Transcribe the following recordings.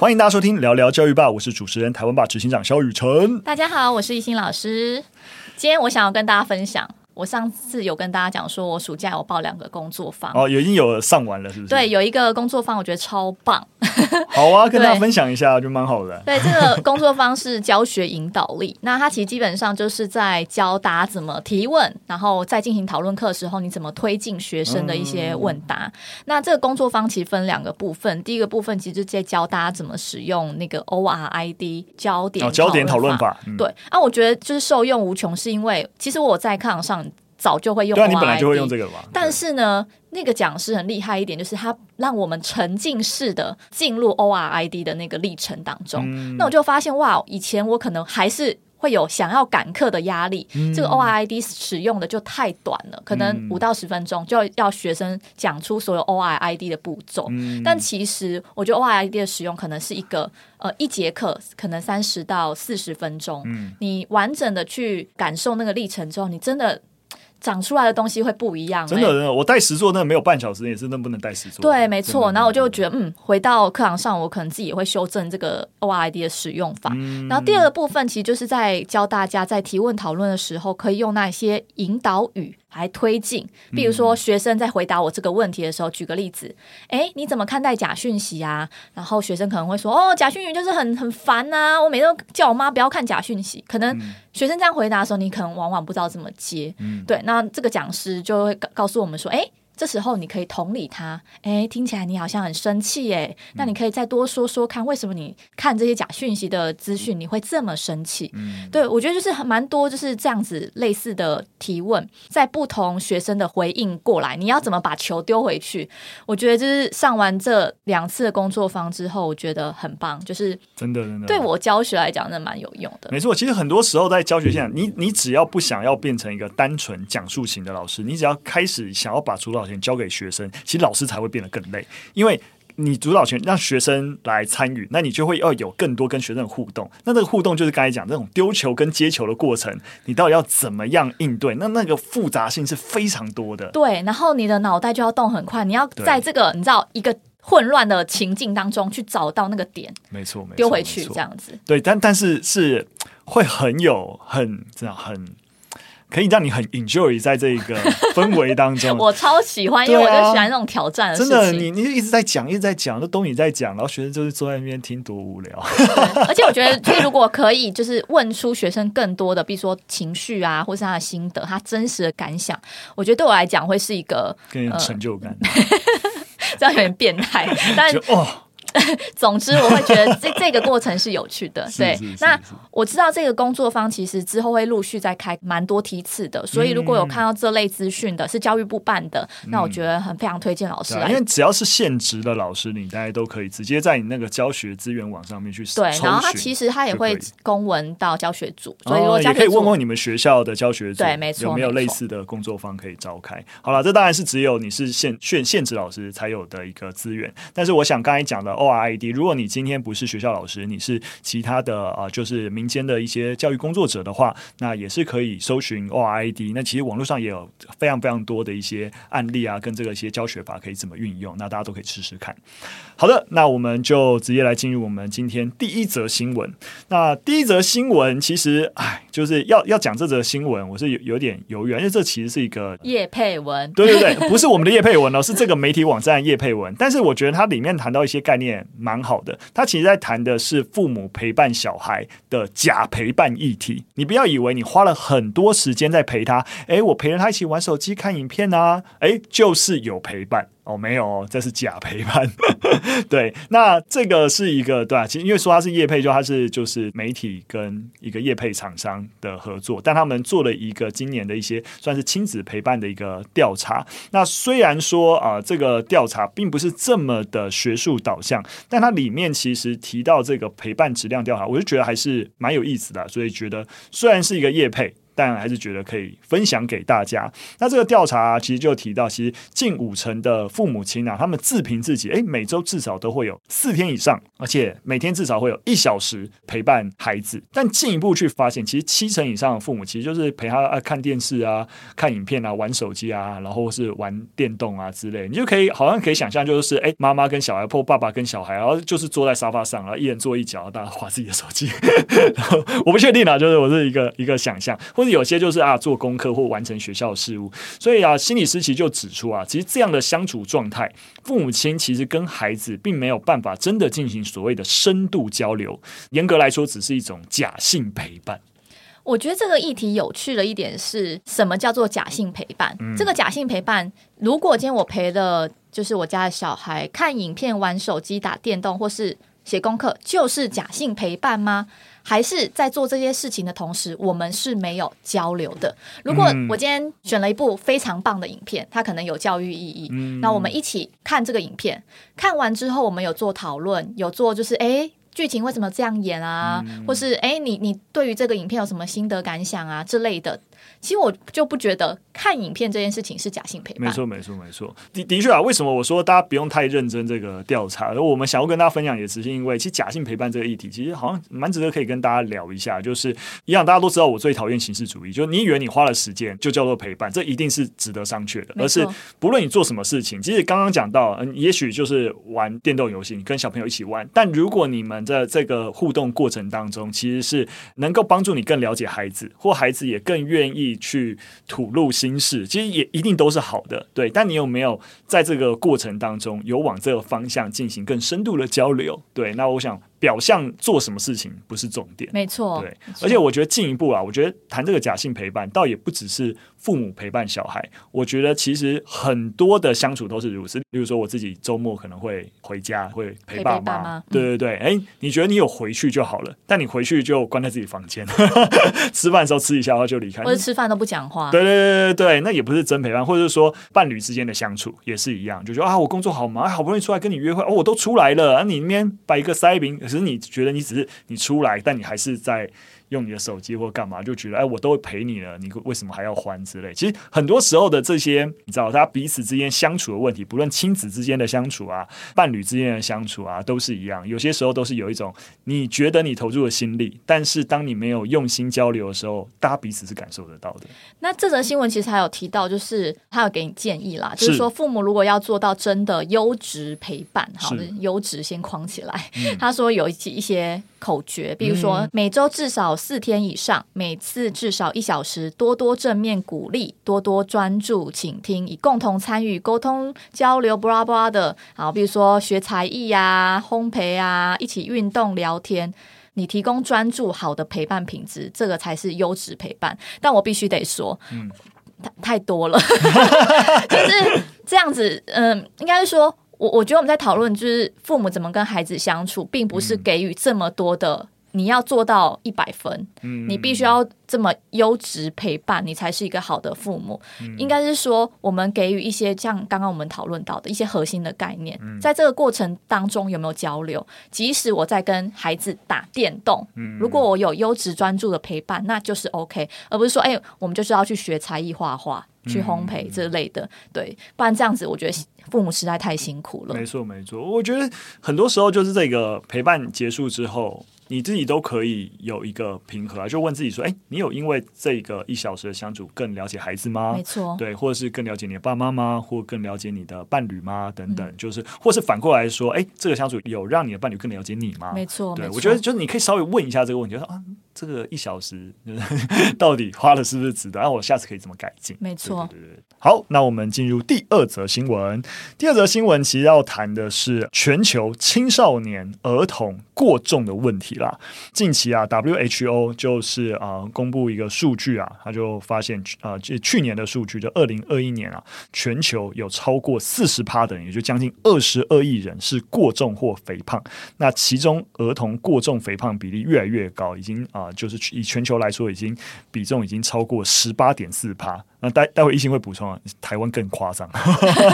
欢迎大家收听聊聊教育吧，我是主持人台湾吧执行长萧雨辰。大家好，我是懿心老师。今天我想要跟大家分享。我上次有跟大家讲说，我暑假有报两个工作坊哦，已经有上完了，是不是？对，有一个工作坊，我觉得超棒。好啊，跟大家分享一下，就蛮好的。对，这个工作坊是教学引导力，那它其实基本上就是在教大家怎么提问，然后在进行讨论课的时候，你怎么推进学生的一些问答。嗯、那这个工作坊其实分两个部分，第一个部分其实就是在教大家怎么使用那个 ORID 焦点、哦、焦点讨论法。嗯、对，啊，我觉得就是受用无穷，是因为其实我在课堂上。早就会用，对啊，你本来就会用这个嘛。但是呢，那个讲师很厉害一点，就是他让我们沉浸式的进入 ORID 的那个历程当中。嗯、那我就发现，哇，以前我可能还是会有想要赶课的压力。嗯、这个 ORID 使用的就太短了，可能五到十分钟就要学生讲出所有 ORID 的步骤。嗯、但其实我觉得 ORID 的使用可能是一个呃一节课可能三十到四十分钟。嗯、你完整的去感受那个历程之后，你真的。长出来的东西会不一样。真的，真的，我带十座那没有半小时也是那不能带十座。对，没错。然后我就觉得，嗯，回到课堂上，我可能自己也会修正这个 ORID 的使用法。嗯、然后第二个部分，其实就是在教大家在提问讨论的时候，可以用那些引导语。来推进，比如说学生在回答我这个问题的时候，举个例子，哎，你怎么看待假讯息啊？然后学生可能会说，哦，假讯息就是很很烦啊，我每天都叫我妈不要看假讯息。可能学生这样回答的时候，你可能往往不知道怎么接。嗯，对，那这个讲师就会告告诉我们说，哎。这时候你可以同理他，哎，听起来你好像很生气，哎，那你可以再多说说看，为什么你看这些假讯息的资讯你会这么生气？嗯，对，我觉得就是蛮多就是这样子类似的提问，在不同学生的回应过来，你要怎么把球丢回去？我觉得就是上完这两次的工作坊之后，我觉得很棒，就是真的真的对我教学来讲，那蛮有用的。没错，其实很多时候在教学现场，你你只要不想要变成一个单纯讲述型的老师，你只要开始想要把主导交给学生，其实老师才会变得更累，因为你主导权让学生来参与，那你就会要有更多跟学生的互动。那这个互动就是刚才讲这种丢球跟接球的过程，你到底要怎么样应对？那那个复杂性是非常多的。对，然后你的脑袋就要动很快，你要在这个你知道一个混乱的情境当中去找到那个点，没错，没错，丢回去这样子。对，但但是是会很有很这样很。可以让你很 enjoy 在这个 氛围当中，我超喜欢，因为我就喜欢那种挑战的事情。真的，你你一直在讲，一直在讲，都都你在讲，然后学生就是坐在那边听，多无聊。而且我觉得，就是如果可以，就是问出学生更多的，比如说情绪啊，或是他的心得，他真实的感想，我觉得对我来讲会是一个更有成就感。呃、这样有点变态，但哦。总之，我会觉得这 这个过程是有趣的。对，那我知道这个工作方其实之后会陆续再开蛮多梯次的，所以如果有看到这类资讯的，是教育部办的，那我觉得很非常推荐老师来。因为只要是现职的老师，你大家都可以直接在你那个教学资源网上面去搜。对，然后他其实他也会公文到教学组，所以我也可以问问你们学校的教学组，对，没错，有没有类似的工作方可以召开？好了，这当然是只有你是现现现职老师才有的一个资源。但是我想刚才讲的 ORID，如果你今天不是学校老师，你是其他的啊、呃，就是民间的一些教育工作者的话，那也是可以搜寻 ORID。那其实网络上也有非常非常多的一些案例啊，跟这个一些教学法可以怎么运用，那大家都可以试试看。好的，那我们就直接来进入我们今天第一则新闻。那第一则新闻其实，哎，就是要要讲这则新闻，我是有有点犹豫，因为这其实是一个叶佩文，对对对，不是我们的叶佩文哦，是这个媒体网站叶佩文。但是我觉得它里面谈到一些概念蛮好的。他其实在谈的是父母陪伴小孩的假陪伴议题。你不要以为你花了很多时间在陪他，诶，我陪着他一起玩手机、看影片啊，诶，就是有陪伴。哦，没有，这是假陪伴。对，那这个是一个对啊，其实因为说它是业配，就它是就是媒体跟一个业配厂商的合作，但他们做了一个今年的一些算是亲子陪伴的一个调查。那虽然说啊、这个调查并不是这么的学术导向，但它里面其实提到这个陪伴质量调查，我就觉得还是蛮有意思的。所以觉得虽然是一个业配。但还是觉得可以分享给大家。那这个调查，其实就提到，其实近五成的父母亲啊，他们自评自己，诶，每周至少都会有四天以上，而且每天至少会有一小时陪伴孩子。但进一步去发现，其实七成以上的父母，其实就是陪他啊看电视啊、看影片啊、玩手机啊，然后是玩电动啊之类。你就可以好像可以想象，就是诶，妈妈跟小孩或爸爸跟小孩，然后就是坐在沙发上，然后一人坐一脚，大家划自己的手机。然后我不确定啊，就是我是一个一个想象，或有些就是啊做功课或完成学校的事务。所以啊，心理师其实就指出啊，其实这样的相处状态，父母亲其实跟孩子并没有办法真的进行所谓的深度交流，严格来说，只是一种假性陪伴。我觉得这个议题有趣的一点是什么叫做假性陪伴？嗯、这个假性陪伴，如果今天我陪了就是我家的小孩看影片、玩手机、打电动，或是写功课，就是假性陪伴吗？还是在做这些事情的同时，我们是没有交流的？如果我今天选了一部非常棒的影片，它可能有教育意义，那我们一起看这个影片，看完之后我们有做讨论，有做就是诶。剧情为什么这样演啊？嗯、或是哎，你你对于这个影片有什么心得感想啊之类的？其实我就不觉得看影片这件事情是假性陪伴。没错，没错，没错。的的确啊，为什么我说大家不用太认真这个调查？而我们想要跟大家分享，也只是因为，其实假性陪伴这个议题，其实好像蛮值得可以跟大家聊一下。就是一样，大家都知道我最讨厌形式主义，就是你以为你花了时间就叫做陪伴，这一定是值得商榷的。而是不论你做什么事情，其实刚刚讲到，嗯，也许就是玩电动游戏，你跟小朋友一起玩，但如果你们在这个互动过程当中，其实是能够帮助你更了解孩子，或孩子也更愿意去。吐露心事，其实也一定都是好的，对。但你有没有在这个过程当中有往这个方向进行更深度的交流？对，那我想。表象做什么事情不是重点，没错。对，而且我觉得进一步啊，我觉得谈这个假性陪伴，倒也不只是父母陪伴小孩。我觉得其实很多的相处都是如此。比如说我自己周末可能会回家，会陪爸妈。对对对，哎、嗯，你觉得你有回去就好了，但你回去就关在自己房间，吃饭的时候吃一下，然后就离开，或者吃饭都不讲话。对对对对对，那也不是真陪伴，或者是说伴侣之间的相处也是一样，就说啊，我工作好忙，好不容易出来跟你约会，哦，我都出来了，啊，你那边摆一个塞饼。可是你觉得你只是你出来，但你还是在。用你的手机或干嘛，就觉得哎，我都会陪你了，你为什么还要还之类？其实很多时候的这些，你知道，他彼此之间相处的问题，不论亲子之间的相处啊，伴侣之间的相处啊，都是一样。有些时候都是有一种你觉得你投入了心力，但是当你没有用心交流的时候，大家彼此是感受得到的。那这则新闻其实还有提到，就是他有给你建议啦，就是说父母如果要做到真的优质陪伴，好的优质先框起来。嗯、他说有一一些口诀，比如说、嗯、每周至少。四天以上，每次至少一小时，多多正面鼓励，多多专注倾听，以共同参与、沟通、交流，巴拉巴拉的。好，比如说学才艺呀、啊、烘焙啊，一起运动、聊天。你提供专注、好的陪伴品质，这个才是优质陪伴。但我必须得说，嗯，太太多了，就是这样子。嗯，应该是说，我我觉得我们在讨论，就是父母怎么跟孩子相处，并不是给予这么多的。你要做到一百分，嗯，你必须要这么优质陪伴，你才是一个好的父母。嗯，应该是说，我们给予一些像刚刚我们讨论到的一些核心的概念，嗯，在这个过程当中有没有交流？即使我在跟孩子打电动，嗯，如果我有优质专注的陪伴，那就是 OK，而不是说，哎，我们就是要去学才艺画画、去烘焙这类的，对，不然这样子，我觉得父母实在太辛苦了。没错，没错，我觉得很多时候就是这个陪伴结束之后。你自己都可以有一个平和啊，就问自己说：哎，你有因为这个一小时的相处更了解孩子吗？没错，对，或者是更了解你的爸妈吗？或更了解你的伴侣吗？等等，嗯、就是，或是反过来说，哎，这个相处有让你的伴侣更了解你吗？没错，对，我觉得就是你可以稍微问一下这个问题，就说啊。这个一小时到底花了是不是值得？然后我下次可以怎么改进？没错，对对对。好，那我们进入第二则新闻。第二则新闻其实要谈的是全球青少年儿童过重的问题啦。近期啊，WHO 就是啊、公布一个数据啊，他就发现啊，这、去年的数据就二零二一年啊，全球有超过四十趴的人，也就将近二十二亿人是过重或肥胖。那其中儿童过重肥胖比例越来越高，已经啊。就是以全球来说，已经比重已经超过十八点四趴。那待待会一心会补充啊，台湾更夸张，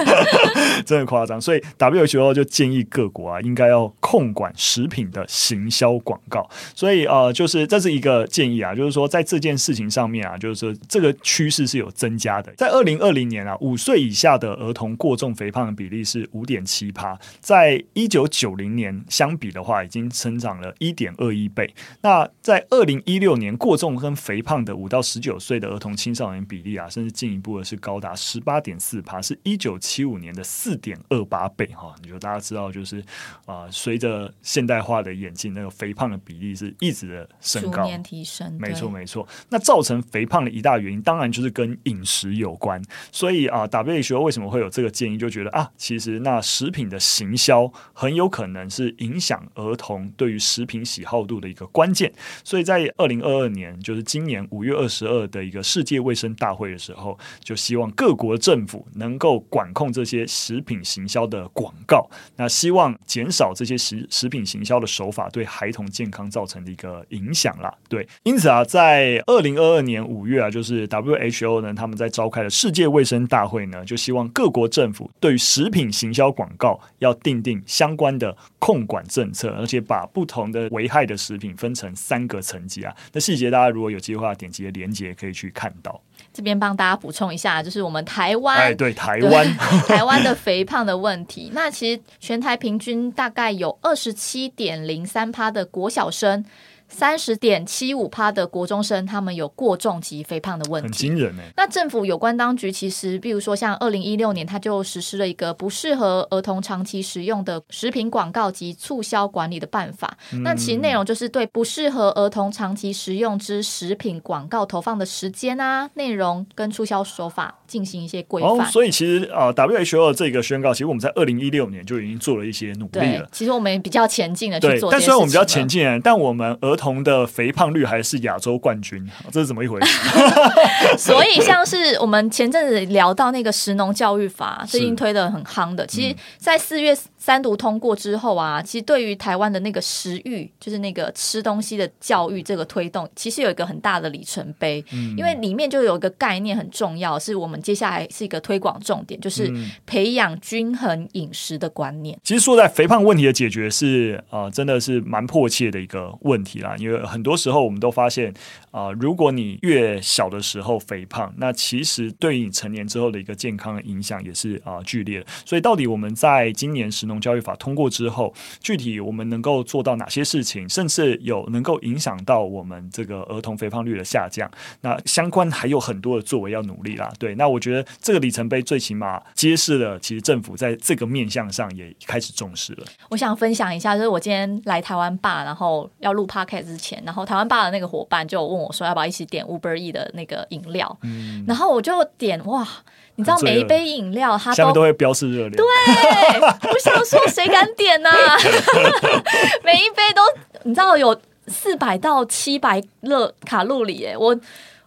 真的夸张。所以 WHO 就建议各国啊，应该要控管食品的行销广告。所以呃，就是这是一个建议啊，就是说在这件事情上面啊，就是说这个趋势是有增加的。在二零二零年啊，五岁以下的儿童过重肥胖的比例是五点七趴，在一九九零年相比的话，已经成长了一点二一倍。那在二零一六年，过重跟肥胖的五到十九岁的儿童青少年比例啊。甚至进一步的是高达十八点四趴，是一九七五年的四点二八倍哈。你说大家知道，就是啊，随着现代化的演进，那个肥胖的比例是一直的升高，提升。没错，没错。那造成肥胖的一大原因，当然就是跟饮食有关。所以啊，WHO 为什么会有这个建议，就觉得啊，其实那食品的行销很有可能是影响儿童对于食品喜好度的一个关键。所以在二零二二年，就是今年五月二十二的一个世界卫生大会的时候，就希望各国政府能够管控这些食品行销的广告，那希望减少这些食食品行销的手法对孩童健康造成的一个影响啦。对，因此啊，在二零二二年五月啊，就是 WHO 呢，他们在召开的世界卫生大会呢，就希望各国政府对于食品行销广告要订定相关的控管政策，而且把不同的危害的食品分成三个层级啊。那细节大家如果有机会点击的连接可以去看到。这边帮大家补充一下，就是我们台湾，哎，对，台湾，台湾的肥胖的问题。那其实全台平均大概有二十七点零三趴的国小生。三十点七五趴的国中生，他们有过重及肥胖的问题，很惊人呢。那政府有关当局其实，比如说像二零一六年，他就实施了一个不适合儿童长期食用的食品广告及促销管理的办法。嗯、那其实内容就是对不适合儿童长期食用之食品广告投放的时间啊、内容跟促销手法进行一些规范。哦，所以其实啊、呃、WHO 这个宣告，其实我们在二零一六年就已经做了一些努力了。其实我们比较前进的去做，但虽然我们比较前进，但我们儿童儿童的肥胖率还是亚洲冠军，这是怎么一回事？所以像是我们前阵子聊到那个食农教育法，最近推的很夯的。其实，在四月三读通过之后啊，其实对于台湾的那个食育，就是那个吃东西的教育这个推动，其实有一个很大的里程碑。嗯，因为里面就有一个概念很重要，是我们接下来是一个推广重点，就是培养均衡饮食的观念。其实说在肥胖问题的解决是啊、呃，真的是蛮迫切的一个问题啦，因为。很多时候，我们都发现啊、如果你越小的时候肥胖，那其实对于你成年之后的一个健康的影响也是啊、剧烈。所以，到底我们在今年食农教育法通过之后，具体我们能够做到哪些事情，甚至有能够影响到我们这个儿童肥胖率的下降？那相关还有很多的作为要努力啦。对，那我觉得这个里程碑最起码揭示了，其实政府在这个面向上也开始重视了。我想分享一下，就是我今天来台湾吧，然后要录 Podcast 之前。然后台湾吧的那个伙伴就问说：“要不要一起点 Uber E 的那个饮料？”嗯，然后我就点哇，你知道每一杯饮料它都会标示热量。对，我想说谁敢点呢、啊？每一杯都你知道有四百到七百热卡路里耶，我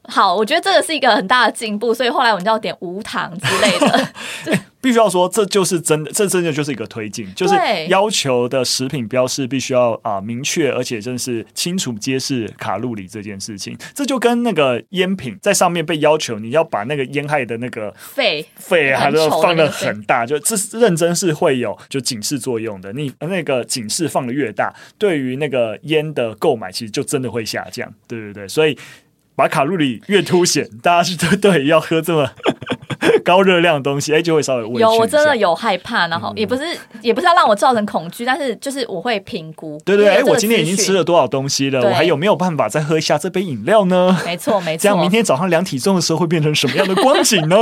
好，我觉得这个是一个很大的进步，所以后来我们就要点无糖之类的。必须要说，这就是真的，这真的就是一个推进，就是要求的食品标示必须要啊、呃、明确，而且真的是清楚揭示卡路里这件事情。这就跟那个烟品在上面被要求你要把那个烟害的那个肺肺还是放的很大，就这是认真是会有就警示作用的。你那个警示放的越大，对于那个烟的购买其实就真的会下降。对对对，所以把卡路里越凸显，大家是 对对要喝这么。高热量的东西，哎，就会稍微问。有，我真的有害怕，然后也不是，也不是要让我造成恐惧，但是就是我会评估。对对，哎，我今天已经吃了多少东西了？我还有没有办法再喝一下这杯饮料呢？没错，没错。这样明天早上量体重的时候会变成什么样的光景呢？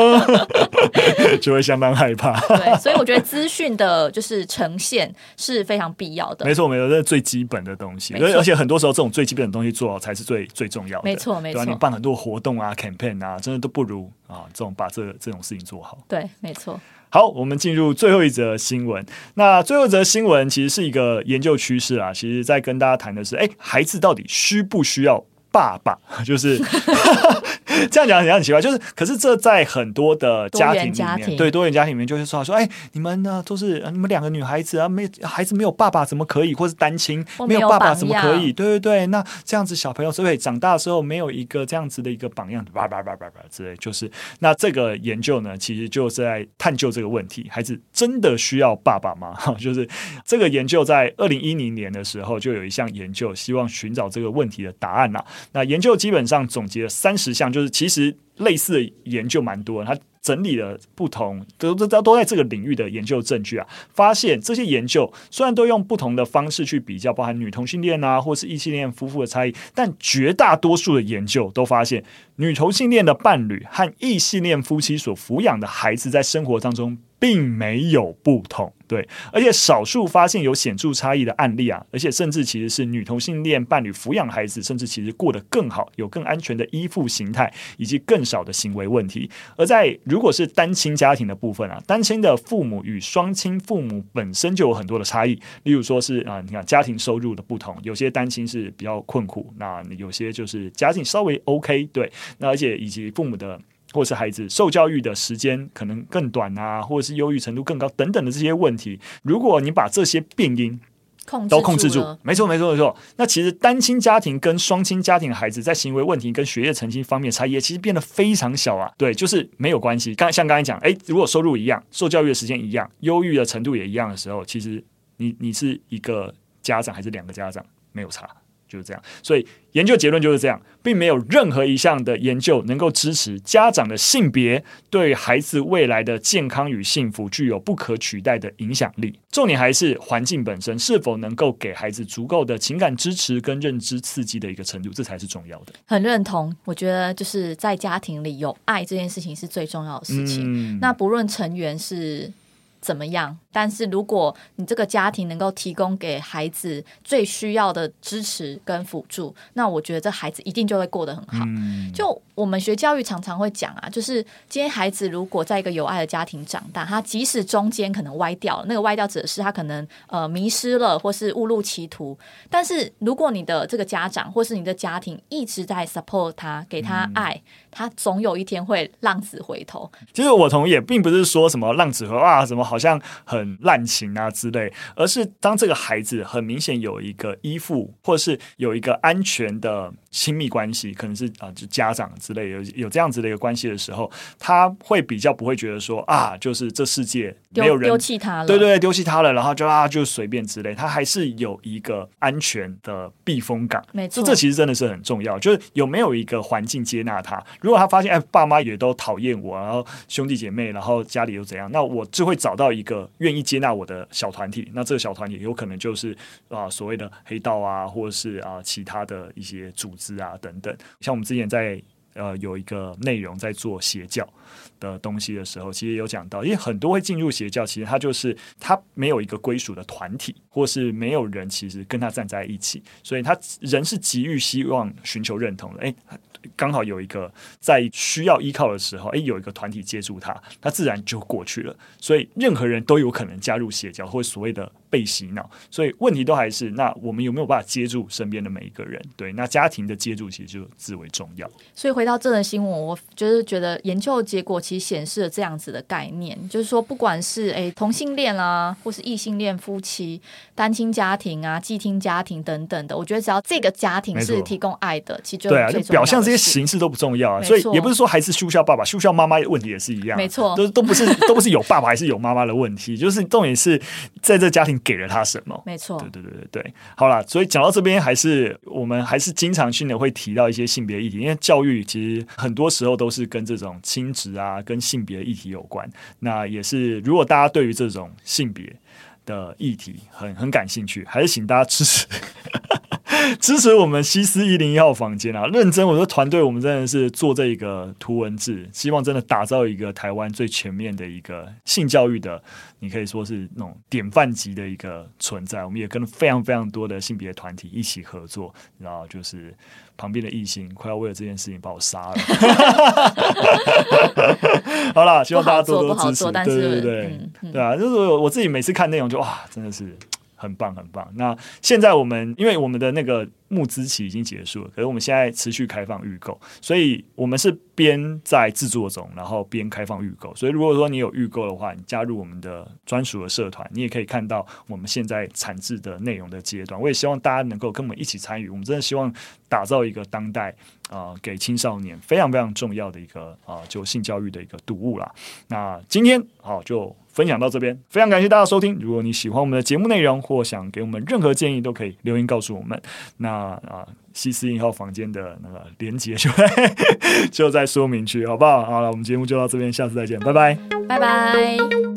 就会相当害怕。对，所以我觉得资讯的就是呈现是非常必要的。没错，没错，这是最基本的东西。而且很多时候，这种最基本的东西做好才是最最重要的。没错，没错。你办很多活动啊、campaign 啊，真的都不如啊，这种把这这种事情做好。对，没错。好，我们进入最后一则新闻。那最后一则新闻其实是一个研究趋势啊，其实在跟大家谈的是，哎，孩子到底需不需要爸爸？就是 这样讲很很奇怪，就是可是这在很多的家庭里面，对多元家庭里面，就是说说，哎，你们呢都是你们两个女孩子啊，没孩子没有爸爸怎么可以，或是单亲没有爸爸怎么可以？对对对，那这样子小朋友所以长大的时候没有一个这样子的一个榜样？叭叭叭叭叭之类，就是那这个研究呢，其实就是在探究这个问题：孩子真的需要爸爸吗？哈，就是这个研究在二零一零年的时候就有一项研究，希望寻找这个问题的答案呐。那研究基本上总结了三十项，就是其实类似的研究蛮多他，整理了不同都都都在这个领域的研究证据啊，发现这些研究虽然都用不同的方式去比较，包含女同性恋啊，或是异性恋夫妇的差异，但绝大多数的研究都发现，女同性恋的伴侣和异性恋夫妻所抚养的孩子在生活当中。并没有不同，对，而且少数发现有显著差异的案例啊，而且甚至其实是女同性恋伴侣抚养孩子，甚至其实过得更好，有更安全的依附形态，以及更少的行为问题。而在如果是单亲家庭的部分啊，单亲的父母与双亲父母本身就有很多的差异，例如说是啊，你看家庭收入的不同，有些单亲是比较困苦，那有些就是家境稍微 OK，对，那而且以及父母的。或是孩子受教育的时间可能更短啊，或者是忧郁程度更高等等的这些问题，如果你把这些病因都控制住，没错没错没错，那其实单亲家庭跟双亲家庭的孩子在行为问题跟学业成绩方面差异其实变得非常小啊。对，就是没有关系。刚像刚才讲，诶，如果收入一样，受教育的时间一样，忧郁的程度也一样的时候，其实你你是一个家长还是两个家长没有差。就是这样，所以研究结论就是这样，并没有任何一项的研究能够支持家长的性别对孩子未来的健康与幸福具有不可取代的影响力。重点还是环境本身是否能够给孩子足够的情感支持跟认知刺激的一个程度，这才是重要的。很认同，我觉得就是在家庭里有爱这件事情是最重要的事情。嗯，那不论成员是。怎么样？但是如果你这个家庭能够提供给孩子最需要的支持跟辅助，那我觉得这孩子一定就会过得很好。嗯。就我们学教育常常会讲啊，就是今天孩子如果在一个有爱的家庭长大，他即使中间可能歪掉了，那个歪掉指的是他可能呃迷失了，或是误入歧途。但是如果你的这个家长或是你的家庭一直在 support 他，给他爱。嗯他总有一天会浪子回头。其实我同意，并不是说什么浪子回头啊，什么好像很滥情啊之类，而是当这个孩子很明显有一个依附，或者是有一个安全的亲密关系，可能是啊，就家长之类有有这样子的一个关系的时候，他会比较不会觉得说啊，就是这世界没有人丢弃他了，对对，丢弃他了，然后就啊就随便之类，他还是有一个安全的避风港。没错，这这其实真的是很重要，就是有没有一个环境接纳他。如果他发现哎，爸妈也都讨厌我，然后兄弟姐妹，然后家里又怎样，那我就会找到一个愿意一接纳我的小团体。那这个小团体有可能就是啊所谓的黑道啊，或者是啊其他的一些组织啊等等。像我们之前在呃有一个内容在做邪教的东西的时候，其实有讲到，因为很多会进入邪教，其实他就是他没有一个归属的团体，或是没有人其实跟他站在一起，所以他人是急于希望寻求认同的。哎。刚好有一个在需要依靠的时候，哎，有一个团体接住他，他自然就过去了。所以任何人都有可能加入邪教，或所谓的被洗脑。所以问题都还是，那我们有没有办法接住身边的每一个人？对，那家庭的接住其实就至为重要。所以回到这则新闻，我就是觉得研究结果其实显示了这样子的概念，就是说，不管是诶同性恋啊，或是异性恋夫妻、单亲家庭啊、寄听家庭等等的，我觉得只要这个家庭是提供爱的，其实就对啊，就表象这些。形式都不重要啊，所以也不是说孩子需要爸爸，需要妈妈的问题也是一样，没错，都都不是都不是有爸爸还是有妈妈的问题，就是重点是在这家庭给了他什么，没错，对对对对对，好了，所以讲到这边，还是我们还是经常性的会提到一些性别议题，因为教育其实很多时候都是跟这种亲职啊、跟性别议题有关。那也是，如果大家对于这种性别的议题很很感兴趣，还是请大家支持。支持我们西斯一零一号房间啊！认真，我说团队，我们真的是做这个图文字，希望真的打造一个台湾最全面的一个性教育的，你可以说是那种典范级的一个存在。我们也跟非常非常多的性别团体一起合作，然后就是旁边的异性快要为了这件事情把我杀了。好了，希望大家多多支持。对对对，嗯嗯、对啊，就是我自己每次看内容就哇，真的是。很棒很棒。那现在我们因为我们的那个募资期已经结束了，可是我们现在持续开放预购，所以我们是边在制作中，然后边开放预购。所以如果说你有预购的话，你加入我们的专属的社团，你也可以看到我们现在产制的内容的阶段。我也希望大家能够跟我们一起参与，我们真的希望打造一个当代啊、给青少年非常非常重要的一个啊、就性教育的一个读物啦。那今天好就。分享到这边，非常感谢大家收听。如果你喜欢我们的节目内容，或想给我们任何建议，都可以留言告诉我们。那啊，西斯一号房间的那个连接就在 就在说明区，好不好？好了，我们节目就到这边，下次再见，拜拜，拜拜。